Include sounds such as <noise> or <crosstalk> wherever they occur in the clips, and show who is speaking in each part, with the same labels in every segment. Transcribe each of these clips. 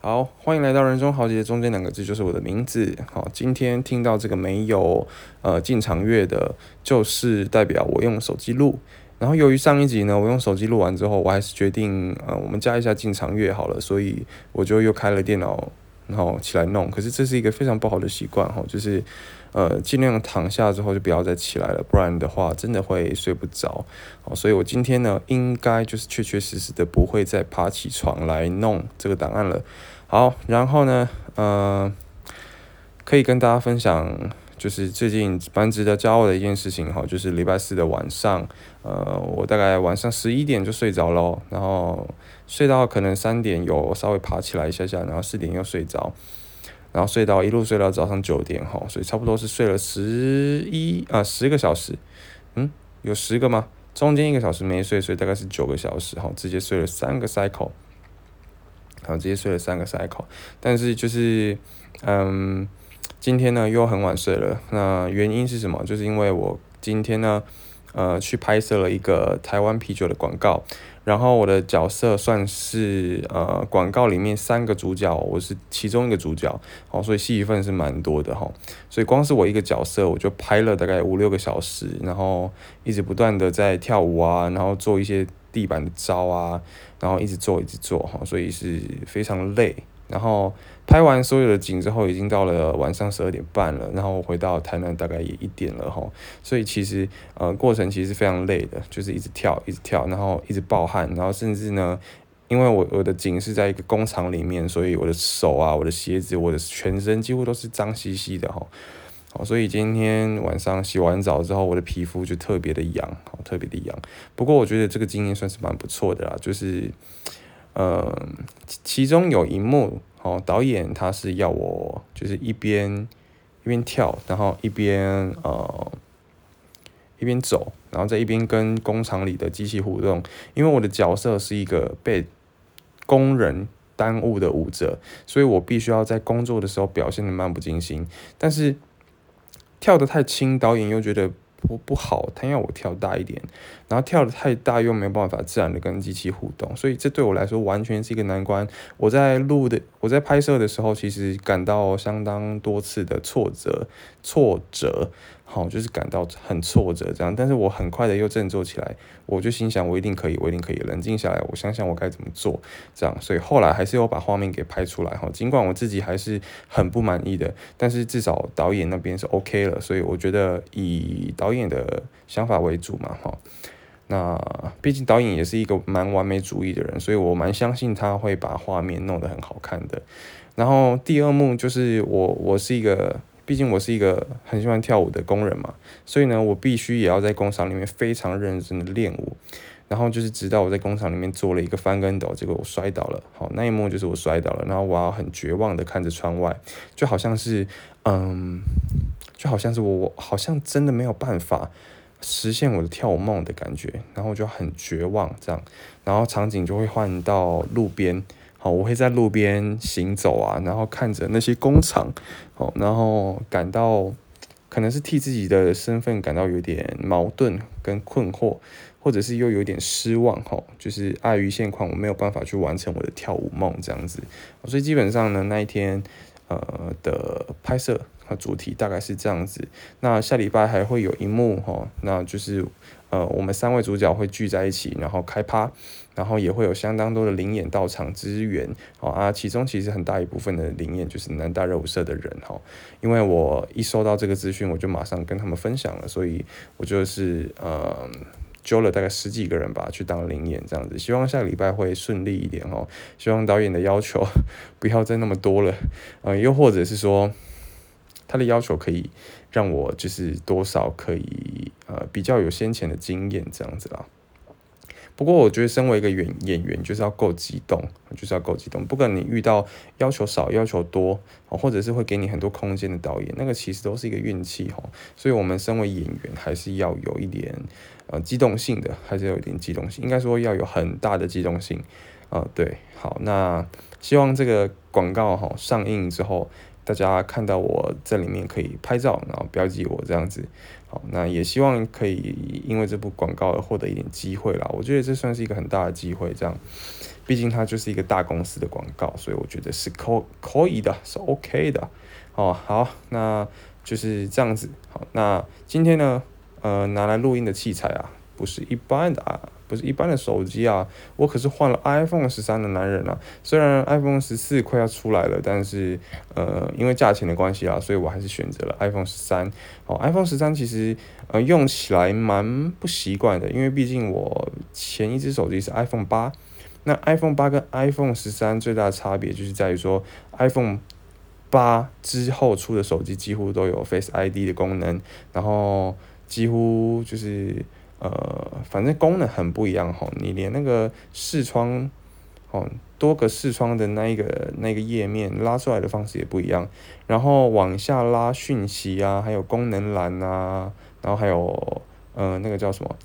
Speaker 1: 好，欢迎来到人中豪杰，中间两个字就是我的名字。好，今天听到这个没有呃进场乐的，就是代表我用手机录。然后由于上一集呢，我用手机录完之后，我还是决定呃我们加一下进场乐好了，所以我就又开了电脑，然后起来弄。可是这是一个非常不好的习惯哈，就是。呃，尽量躺下之后就不要再起来了，不然的话真的会睡不着。好，所以我今天呢，应该就是确确实实的不会再爬起床来弄这个档案了。好，然后呢，呃，可以跟大家分享，就是最近蛮值得骄傲的一件事情哈，就是礼拜四的晚上，呃，我大概晚上十一点就睡着了，然后睡到可能三点有稍微爬起来一下下，然后四点又睡着。然后睡到一路睡到早上九点哈，所以差不多是睡了十一啊十个小时，嗯，有十个吗？中间一个小时没睡，所以大概是九个小时哈，直接睡了三个 cycle，好，直接睡了三个 cycle。但是就是嗯，今天呢又很晚睡了，那原因是什么？就是因为我今天呢呃去拍摄了一个台湾啤酒的广告。然后我的角色算是呃广告里面三个主角，我是其中一个主角，哦，所以戏份是蛮多的哈。所以光是我一个角色，我就拍了大概五六个小时，然后一直不断的在跳舞啊，然后做一些地板的招啊，然后一直做一直做哈，所以是非常累。然后拍完所有的景之后，已经到了晚上十二点半了。然后回到台南大概也一点了哈。所以其实呃过程其实非常累的，就是一直跳一直跳，然后一直暴汗，然后甚至呢，因为我我的景是在一个工厂里面，所以我的手啊、我的鞋子、我的全身几乎都是脏兮兮的哈。好，所以今天晚上洗完澡之后，我的皮肤就特别的痒，好特别的痒。不过我觉得这个经验算是蛮不错的啦，就是。呃，其中有一幕，哦，导演他是要我就是一边一边跳，然后一边呃一边走，然后在一边跟工厂里的机器互动。因为我的角色是一个被工人耽误的舞者，所以我必须要在工作的时候表现的漫不经心。但是跳的太轻，导演又觉得。不不好，他要我跳大一点，然后跳的太大又没有办法自然的跟机器互动，所以这对我来说完全是一个难关。我在录的，我在拍摄的时候，其实感到相当多次的挫折，挫折。好，就是感到很挫折这样，但是我很快的又振作起来，我就心想我一定可以，我一定可以冷静下来，我想想我该怎么做这样，所以后来还是有把画面给拍出来哈，尽管我自己还是很不满意的，但是至少导演那边是 OK 了，所以我觉得以导演的想法为主嘛哈，那毕竟导演也是一个蛮完美主义的人，所以我蛮相信他会把画面弄得很好看的。然后第二幕就是我我是一个。毕竟我是一个很喜欢跳舞的工人嘛，所以呢，我必须也要在工厂里面非常认真的练舞。然后就是直到我在工厂里面做了一个翻跟斗，结果我摔倒了。好，那一幕就是我摔倒了，然后我要很绝望的看着窗外，就好像是，嗯，就好像是我我好像真的没有办法实现我的跳舞梦的感觉，然后我就很绝望这样，然后场景就会换到路边。好，我会在路边行走啊，然后看着那些工厂，好，然后感到可能是替自己的身份感到有点矛盾跟困惑，或者是又有点失望，哈，就是碍于现况，我没有办法去完成我的跳舞梦这样子，所以基本上呢，那一天呃的拍摄和主题大概是这样子。那下礼拜还会有一幕，哈，那就是呃我们三位主角会聚在一起，然后开趴。然后也会有相当多的灵眼到场支援，好啊，其中其实很大一部分的灵眼就是南大热舞社的人哈，因为我一收到这个资讯，我就马上跟他们分享了，所以我就是呃揪了大概十几个人吧去当灵演这样子，希望下个礼拜会顺利一点哦，希望导演的要求 <laughs> 不要再那么多了，呃，又或者是说他的要求可以让我就是多少可以呃比较有先前的经验这样子啦。不过我觉得，身为一个演演员，就是要够激动，就是要够激动。不管你遇到要求少、要求多，或者是会给你很多空间的导演，那个其实都是一个运气哈。所以，我们身为演员，还是要有一点呃机动性的，还是有一点机动性。应该说要有很大的机动性啊。对，好，那希望这个广告哈上映之后。大家看到我在里面可以拍照，然后标记我这样子。好，那也希望可以因为这部广告而获得一点机会啦。我觉得这算是一个很大的机会，这样，毕竟它就是一个大公司的广告，所以我觉得是可可以的，是 OK 的。哦，好，那就是这样子。好，那今天呢，呃，拿来录音的器材啊，不是一般的啊。不是一般的手机啊，我可是换了 iPhone 十三的男人啊。虽然 iPhone 十四快要出来了，但是呃，因为价钱的关系啊，所以我还是选择了 iPhone 十三。哦，iPhone 十三其实呃用起来蛮不习惯的，因为毕竟我前一只手机是 iPhone 八。那 iPhone 八跟 iPhone 十三最大的差别就是在于说，iPhone 八之后出的手机几乎都有 Face ID 的功能，然后几乎就是。呃，反正功能很不一样哈，你连那个视窗，哦，多个视窗的那一个那个页面拉出来的方式也不一样，然后往下拉讯息啊，还有功能栏啊，然后还有呃那个叫什么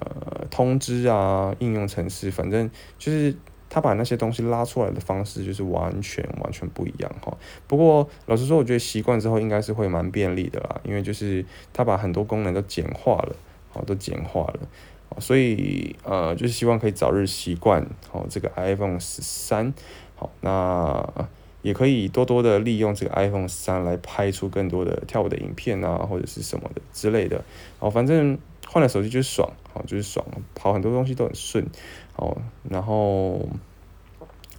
Speaker 1: 呃通知啊，应用程式，反正就是他把那些东西拉出来的方式就是完全完全不一样哈。不过老实说，我觉得习惯之后应该是会蛮便利的啦，因为就是他把很多功能都简化了。好，都简化了，所以呃，就是希望可以早日习惯好这个 iPhone 十三，好，那也可以多多的利用这个 iPhone 十三来拍出更多的跳舞的影片啊，或者是什么的之类的，好，反正换了手机就是爽，好，就是爽，跑很多东西都很顺，好，然后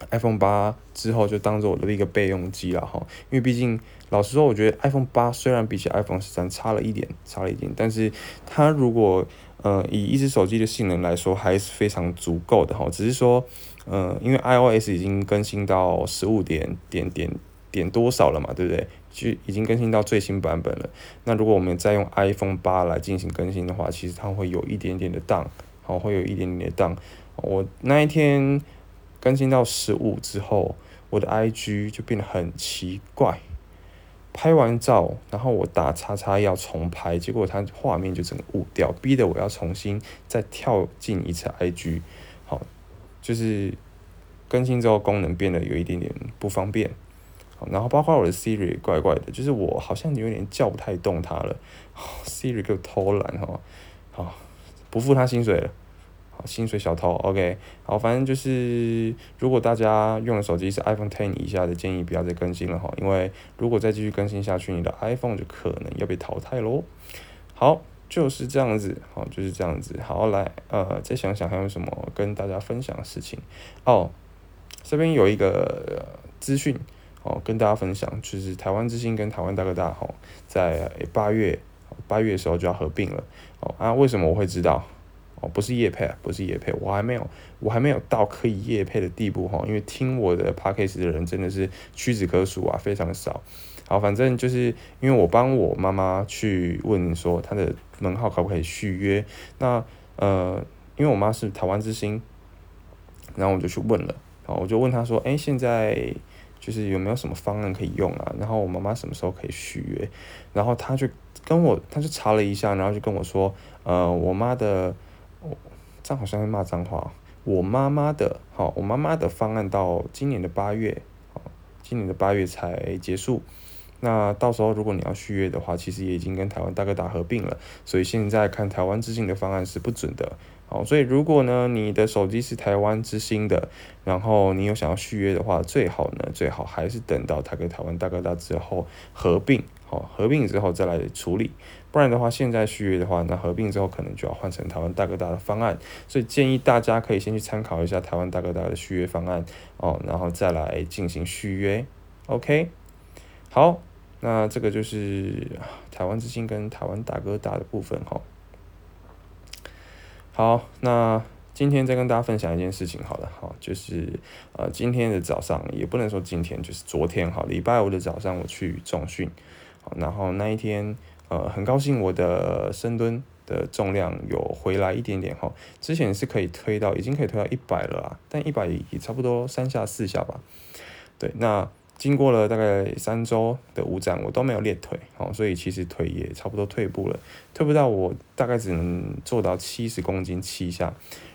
Speaker 1: iPhone 八之后就当做我的一个备用机了哈，因为毕竟。老实说，我觉得 iPhone 八虽然比起 iPhone 十三差了一点，差了一点，但是它如果呃以一只手机的性能来说，还是非常足够的哈。只是说，呃，因为 iOS 已经更新到十五点点点点多少了嘛，对不对？就已经更新到最新版本了。那如果我们再用 iPhone 八来进行更新的话，其实它会有一点点的 down，，好，会有一点点的 down。我那一天更新到十五之后，我的 IG 就变得很奇怪。拍完照，然后我打叉叉要重拍，结果它画面就整个雾掉，逼得我要重新再跳进一次 IG，好，就是更新之后功能变得有一点点不方便，好，然后包括我的 Siri 怪怪的，就是我好像有点叫不太动它了，Siri 给我偷懒哈，好，不付他薪水了。薪水小偷，OK，好，反正就是如果大家用的手机是 iPhone Ten 以下的，建议不要再更新了哈，因为如果再继续更新下去，你的 iPhone 就可能要被淘汰喽。好，就是这样子，好，就是这样子。好，来，呃，再想想还有什么跟大家分享的事情哦。这边有一个资讯哦，跟大家分享，就是台湾之星跟台湾大哥大哈，在八月八月的时候就要合并了哦。啊，为什么我会知道？哦，不是叶配啊，不是叶配，我还没有，我还没有到可以叶配的地步哈，因为听我的 podcast 的人真的是屈指可数啊，非常少。好，反正就是因为我帮我妈妈去问说她的门号可不可以续约，那呃，因为我妈是台湾之星，然后我就去问了，好，我就问她说，哎，现在就是有没有什么方案可以用啊？然后我妈妈什么时候可以续约？然后她就跟我，她就查了一下，然后就跟我说，呃，我妈的。哦，这样好像在骂脏话。我妈妈的，好，我妈妈的方案到今年的八月，好，今年的八月才结束。那到时候如果你要续约的话，其实也已经跟台湾大哥大合并了，所以现在看台湾之星的方案是不准的。好，所以如果呢你的手机是台湾之星的，然后你有想要续约的话，最好呢最好还是等到它跟台湾大哥大之后合并，好，合并之后再来处理。不然的话，现在续约的话，那合并之后可能就要换成台湾大哥大的方案，所以建议大家可以先去参考一下台湾大哥大的续约方案哦，然后再来进行续约。OK，好，那这个就是台湾之星跟台湾大哥大的部分哈。好，那今天再跟大家分享一件事情好了，好，就是呃今天的早上也不能说今天，就是昨天哈，礼拜五的早上我去重训，好，然后那一天。呃，很高兴我的深蹲的重量有回来一点点哈，之前是可以推到，已经可以推到一百了啊，但一百也差不多三下四下吧。对，那经过了大概三周的五展，我都没有练腿，哦，所以其实腿也差不多退步了，退步到我大概只能做到七十公斤七下，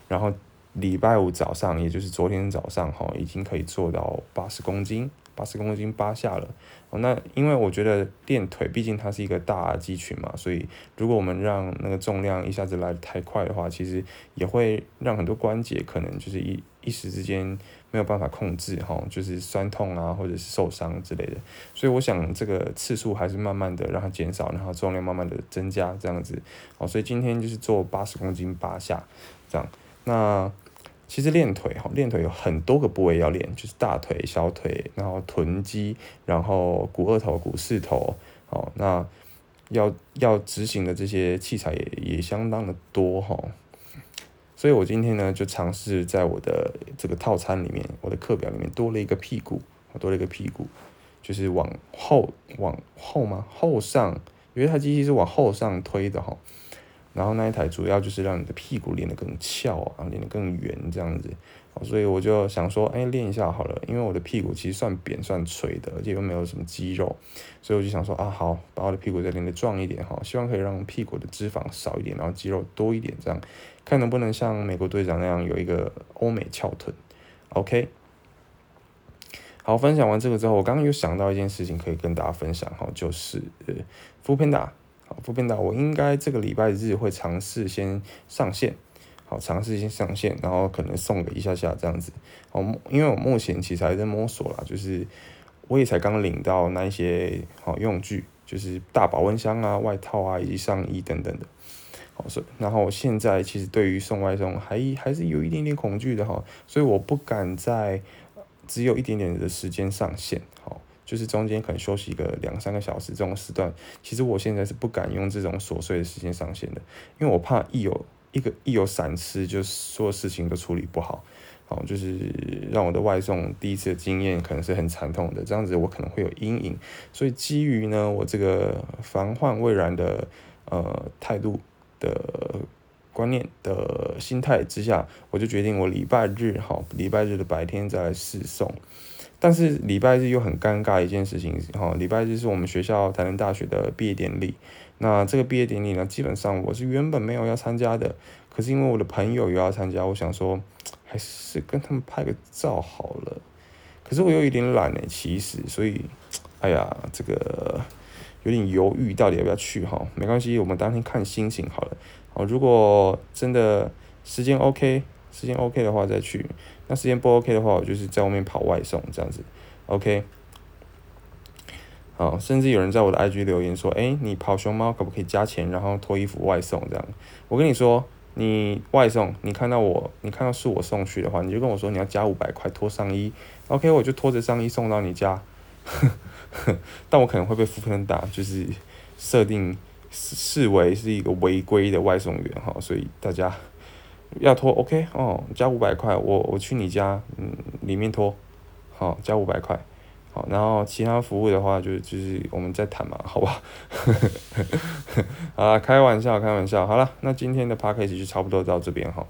Speaker 1: 然后礼拜五早上，也就是昨天早上哈，已经可以做到八十公斤，八十公斤八下了。哦，那因为我觉得练腿毕竟它是一个大肌群嘛，所以如果我们让那个重量一下子来的太快的话，其实也会让很多关节可能就是一一时之间没有办法控制哈，就是酸痛啊或者是受伤之类的。所以我想这个次数还是慢慢的让它减少，然后重量慢慢的增加这样子。哦，所以今天就是做八十公斤八下这样。那其实练腿哈，练腿有很多个部位要练，就是大腿、小腿，然后臀肌，然后股二头、股四头，哦，那要要执行的这些器材也也相当的多哈。所以我今天呢就尝试在我的这个套餐里面，我的课表里面多了一个屁股，多了一个屁股，就是往后往后吗？后上，因为它机器是往后上推的哈。然后那一台主要就是让你的屁股练得更翘啊，练得更圆这样子，所以我就想说，哎，练一下好了，因为我的屁股其实算扁算垂的，而且又没有什么肌肉，所以我就想说啊，好，把我的屁股再练得壮一点哈，希望可以让屁股的脂肪少一点，然后肌肉多一点，这样看能不能像美国队长那样有一个欧美翘臀，OK。好，分享完这个之后，我刚刚有想到一件事情可以跟大家分享哈，就是呃，副片打。副编导，我应该这个礼拜日会尝试先上线，好，尝试先上线，然后可能送给一下下这样子。好，因为我目前其实还在摸索啦，就是我也才刚领到那一些好用具，就是大保温箱啊、外套啊以及上衣等等的。好，所以然后现在其实对于送外送还还是有一点点恐惧的哈，所以我不敢在只有一点点的时间上线。好。就是中间可能休息个两三个小时这种时段，其实我现在是不敢用这种琐碎的时间上线的，因为我怕一有一个一有闪失，就所有事情都处理不好，好，就是让我的外送第一次的经验可能是很惨痛的，这样子我可能会有阴影，所以基于呢我这个防患未然的呃态度的观念的心态之下，我就决定我礼拜日好，礼拜日的白天再来试送。但是礼拜日又很尴尬一件事情，哈，礼拜日是我们学校台南大学的毕业典礼。那这个毕业典礼呢，基本上我是原本没有要参加的，可是因为我的朋友有要参加，我想说还是跟他们拍个照好了。可是我又有点懒呢，其实，所以，哎呀，这个有点犹豫，到底要不要去哈？没关系，我们当天看心情好了。好，如果真的时间 OK，时间 OK 的话再去。那时间不 OK 的话，我就是在外面跑外送这样子，OK。好，甚至有人在我的 IG 留言说：“哎，你跑熊猫可不可以加钱，然后脱衣服外送这样？”我跟你说，你外送，你看到我，你看到是我送去的话，你就跟我说你要加五百块脱上衣，OK，我就拖着上衣送到你家。<laughs> 但我可能会被负分打，就是设定视为是一个违规的外送员哈，所以大家。要拖，OK，哦，加五百块，我我去你家，嗯，里面拖，好，加五百块，好，然后其他服务的话，就就是我们再谈嘛，好吧？<laughs> 啊，开玩笑，开玩笑，好了，那今天的 p a c k a g e 就差不多到这边哈，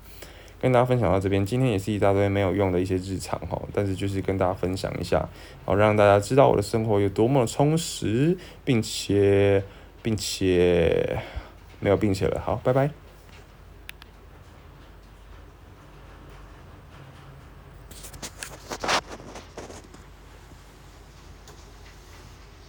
Speaker 1: 跟大家分享到这边，今天也是一大堆没有用的一些日常哈，但是就是跟大家分享一下，好，让大家知道我的生活有多么的充实，并且并且没有并且了，好，拜拜。